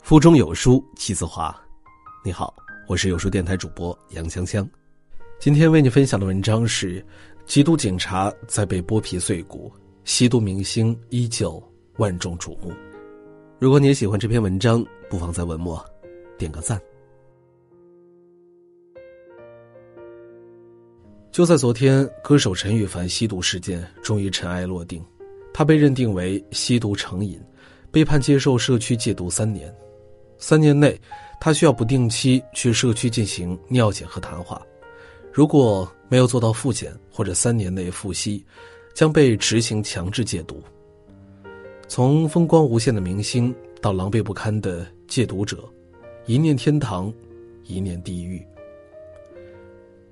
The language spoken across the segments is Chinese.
腹中有书气自华。你好，我是有书电台主播杨香香。今天为你分享的文章是：缉毒警察在被剥皮碎骨，吸毒明星依旧万众瞩目。如果你也喜欢这篇文章，不妨在文末点个赞。就在昨天，歌手陈羽凡吸毒事件终于尘埃落定，他被认定为吸毒成瘾，被判接受社区戒毒三年。三年内，他需要不定期去社区进行尿检和谈话。如果没有做到复检或者三年内复吸，将被执行强制戒毒。从风光无限的明星到狼狈不堪的戒毒者，一念天堂，一念地狱。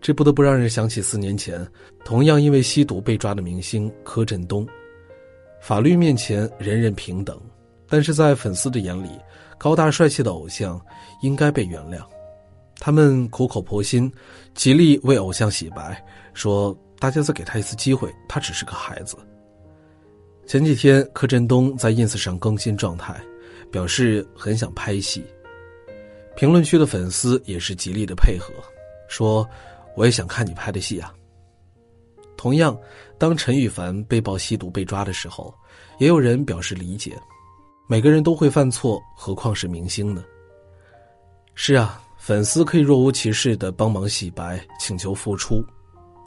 这不得不让人想起四年前同样因为吸毒被抓的明星柯震东。法律面前人人平等，但是在粉丝的眼里。高大帅气的偶像应该被原谅，他们苦口婆心，极力为偶像洗白，说大家再给他一次机会，他只是个孩子。前几天柯震东在 ins 上更新状态，表示很想拍戏，评论区的粉丝也是极力的配合，说我也想看你拍的戏啊。同样，当陈羽凡被曝吸毒被抓的时候，也有人表示理解。每个人都会犯错，何况是明星呢？是啊，粉丝可以若无其事的帮忙洗白、请求复出，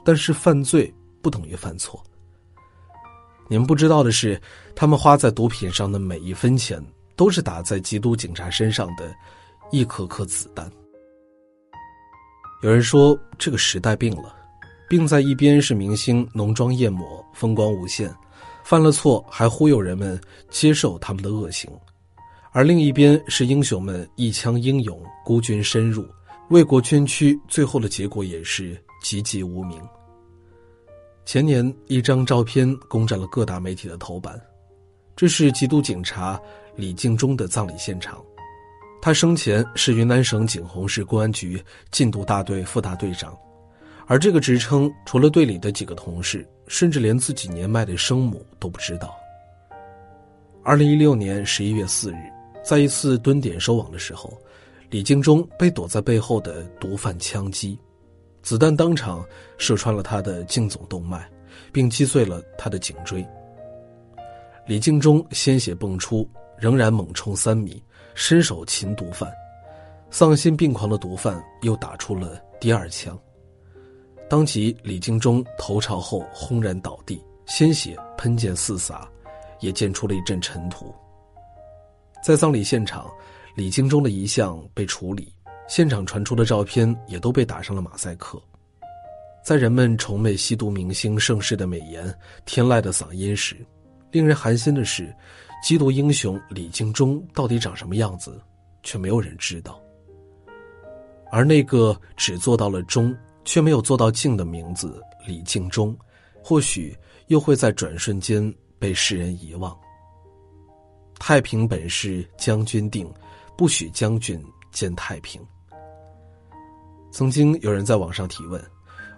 但是犯罪不等于犯错。你们不知道的是，他们花在毒品上的每一分钱，都是打在缉毒警察身上的一颗颗子弹。有人说，这个时代病了，并在一边是明星浓妆艳抹、风光无限。犯了错还忽悠人们接受他们的恶行，而另一边是英雄们一腔英勇孤军深入为国捐躯，最后的结果也是籍籍无名。前年一张照片攻占了各大媒体的头版，这是缉毒警察李敬忠的葬礼现场，他生前是云南省景洪市公安局禁毒大队副大队长。而这个职称，除了队里的几个同事，甚至连自己年迈的生母都不知道。二零一六年十一月四日，在一次蹲点收网的时候，李敬忠被躲在背后的毒贩枪击，子弹当场射穿了他的颈总动脉，并击碎了他的颈椎。李敬忠鲜血迸出，仍然猛冲三米，伸手擒毒贩，丧心病狂的毒贩又打出了第二枪。当即，李敬忠头朝后轰然倒地，鲜血喷溅四洒，也溅出了一阵尘土。在葬礼现场，李敬忠的遗像被处理，现场传出的照片也都被打上了马赛克。在人们崇美吸毒明星盛世的美颜、天籁的嗓音时，令人寒心的是，缉毒英雄李敬忠到底长什么样子，却没有人知道。而那个只做到了忠。却没有做到静的名字李敬忠，或许又会在转瞬间被世人遗忘。太平本是将军定，不许将军见太平。曾经有人在网上提问：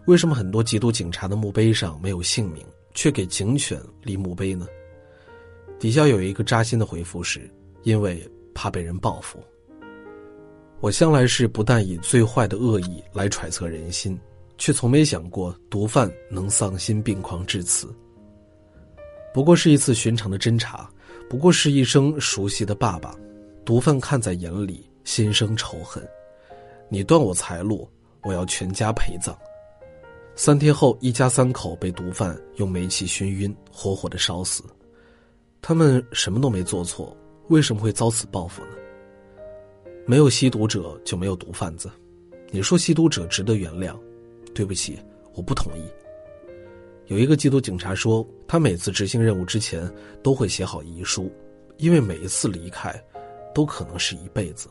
为什么很多缉毒警察的墓碑上没有姓名，却给警犬立墓碑呢？底下有一个扎心的回复是：因为怕被人报复。我向来是不但以最坏的恶意来揣测人心，却从没想过毒贩能丧心病狂至此。不过是一次寻常的侦查，不过是一声熟悉的“爸爸”，毒贩看在眼里，心生仇恨。你断我财路，我要全家陪葬。三天后，一家三口被毒贩用煤气熏晕，活活的烧死。他们什么都没做错，为什么会遭此报复呢？没有吸毒者就没有毒贩子，你说吸毒者值得原谅？对不起，我不同意。有一个缉毒警察说，他每次执行任务之前都会写好遗书，因为每一次离开，都可能是一辈子。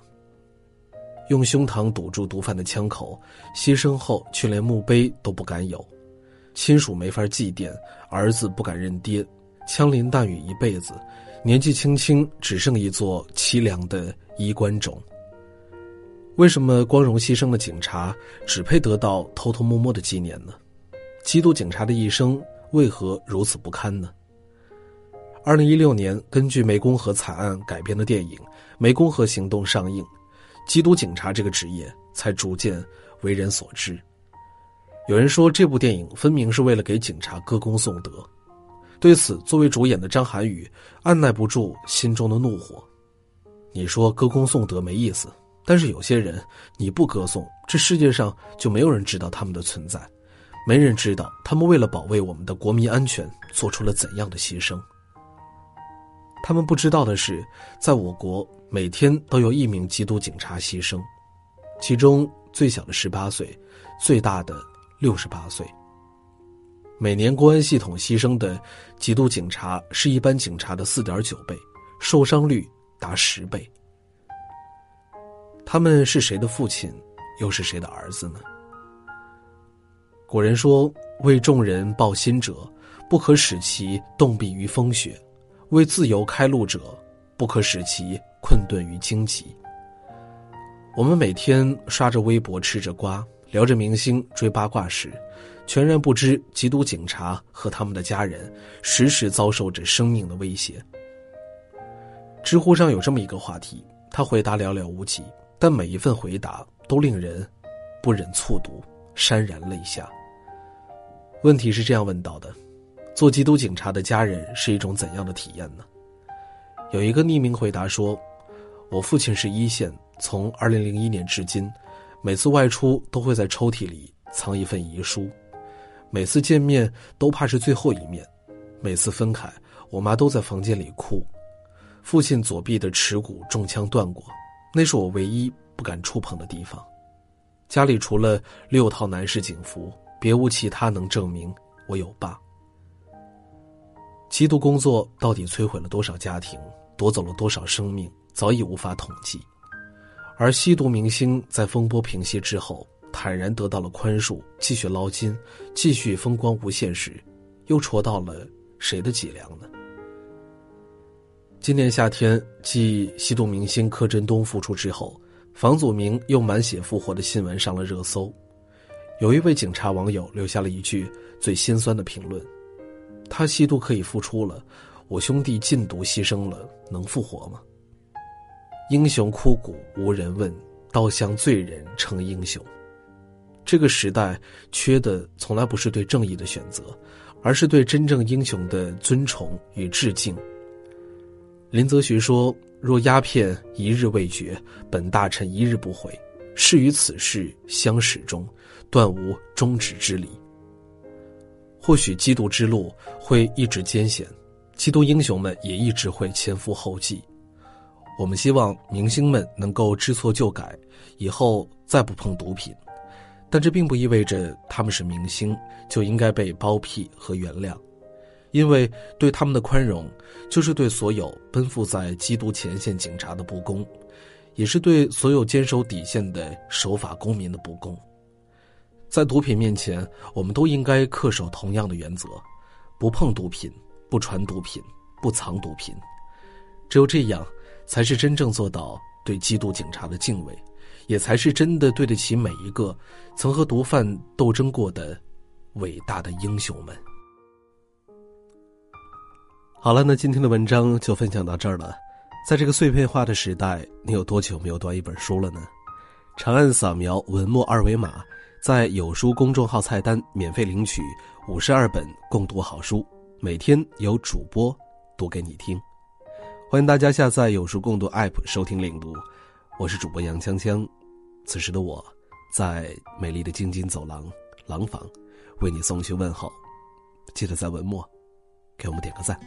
用胸膛堵住毒贩的枪口，牺牲后却连墓碑都不敢有，亲属没法祭奠，儿子不敢认爹，枪林弹雨一辈子，年纪轻轻只剩一座凄凉的衣冠冢。为什么光荣牺牲的警察只配得到偷偷摸摸的纪念呢？缉毒警察的一生为何如此不堪呢？二零一六年，根据湄公河惨案改编的电影《湄公河行动》上映，缉毒警察这个职业才逐渐为人所知。有人说，这部电影分明是为了给警察歌功颂德。对此，作为主演的张涵予按耐不住心中的怒火。你说歌功颂德没意思，但是有些人你不歌颂，这世界上就没有人知道他们的存在，没人知道他们为了保卫我们的国民安全做出了怎样的牺牲。他们不知道的是，在我国每天都有一名缉毒警察牺牲，其中最小的十八岁，最大的六十八岁。每年公安系统牺牲的缉毒警察是一般警察的四点九倍，受伤率达十倍。他们是谁的父亲，又是谁的儿子呢？古人说：“为众人抱薪者，不可使其冻毙于风雪。”为自由开路者，不可使其困顿于荆棘。我们每天刷着微博，吃着瓜，聊着明星，追八卦时，全然不知缉毒警察和他们的家人时时遭受着生命的威胁。知乎上有这么一个话题，他回答寥寥无几，但每一份回答都令人不忍卒读，潸然泪下。问题是这样问到的。做缉毒警察的家人是一种怎样的体验呢？有一个匿名回答说：“我父亲是一线，从2001年至今，每次外出都会在抽屉里藏一份遗书，每次见面都怕是最后一面，每次分开，我妈都在房间里哭。父亲左臂的耻骨中枪断过，那是我唯一不敢触碰的地方。家里除了六套男士警服，别无其他能证明我有爸。”缉毒工作到底摧毁了多少家庭，夺走了多少生命，早已无法统计。而吸毒明星在风波平息之后，坦然得到了宽恕，继续捞金，继续风光无限时，又戳到了谁的脊梁呢？今年夏天，继吸毒明星柯震东复出之后，房祖名又满血复活的新闻上了热搜。有一位警察网友留下了一句最心酸的评论。他吸毒可以复出了，我兄弟禁毒牺牲了，能复活吗？英雄枯骨无人问，刀向罪人成英雄。这个时代缺的从来不是对正义的选择，而是对真正英雄的尊崇与致敬。林则徐说：“若鸦片一日未绝，本大臣一日不回。誓与此事相始终，断无终止之理。”或许缉毒之路会一直艰险，缉毒英雄们也一直会前赴后继。我们希望明星们能够知错就改，以后再不碰毒品。但这并不意味着他们是明星就应该被包庇和原谅，因为对他们的宽容，就是对所有奔赴在缉毒前线警察的不公，也是对所有坚守底线的守法公民的不公。在毒品面前，我们都应该恪守同样的原则：不碰毒品，不传毒品，不藏毒品。只有这样，才是真正做到对缉毒警察的敬畏，也才是真的对得起每一个曾和毒贩斗争过的伟大的英雄们。好了，那今天的文章就分享到这儿了。在这个碎片化的时代，你有多久没有读一本书了呢？长按扫描文末二维码。在有书公众号菜单免费领取五十二本共读好书，每天有主播读给你听。欢迎大家下载有书共读 App 收听领读，我是主播杨锵锵。此时的我，在美丽的京津走廊廊坊，为你送去问候。记得在文末给我们点个赞。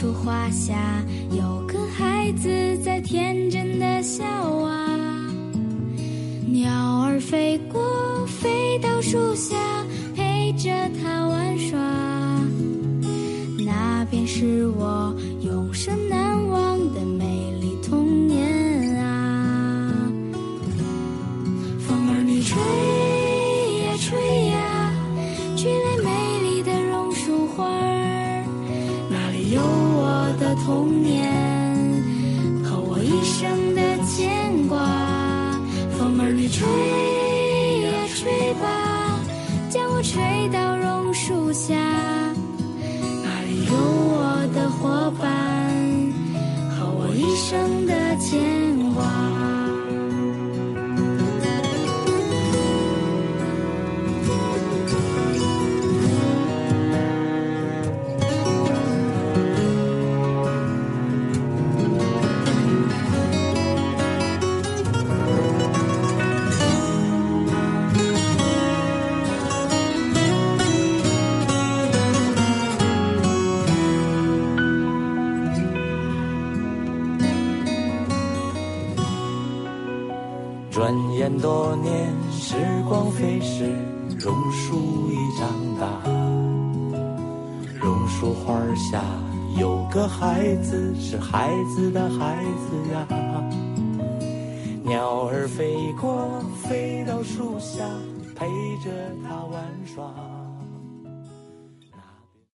树花下有个孩子在天真的笑啊，鸟儿飞过飞。到树下，陪着他玩耍，那便是我吹到榕树下，那里有我的伙伴和我一生的牵挂。很多年，时光飞逝，榕树已长大。榕树花下有个孩子，是孩子的孩子呀。鸟儿飞过，飞到树下，陪着他玩耍。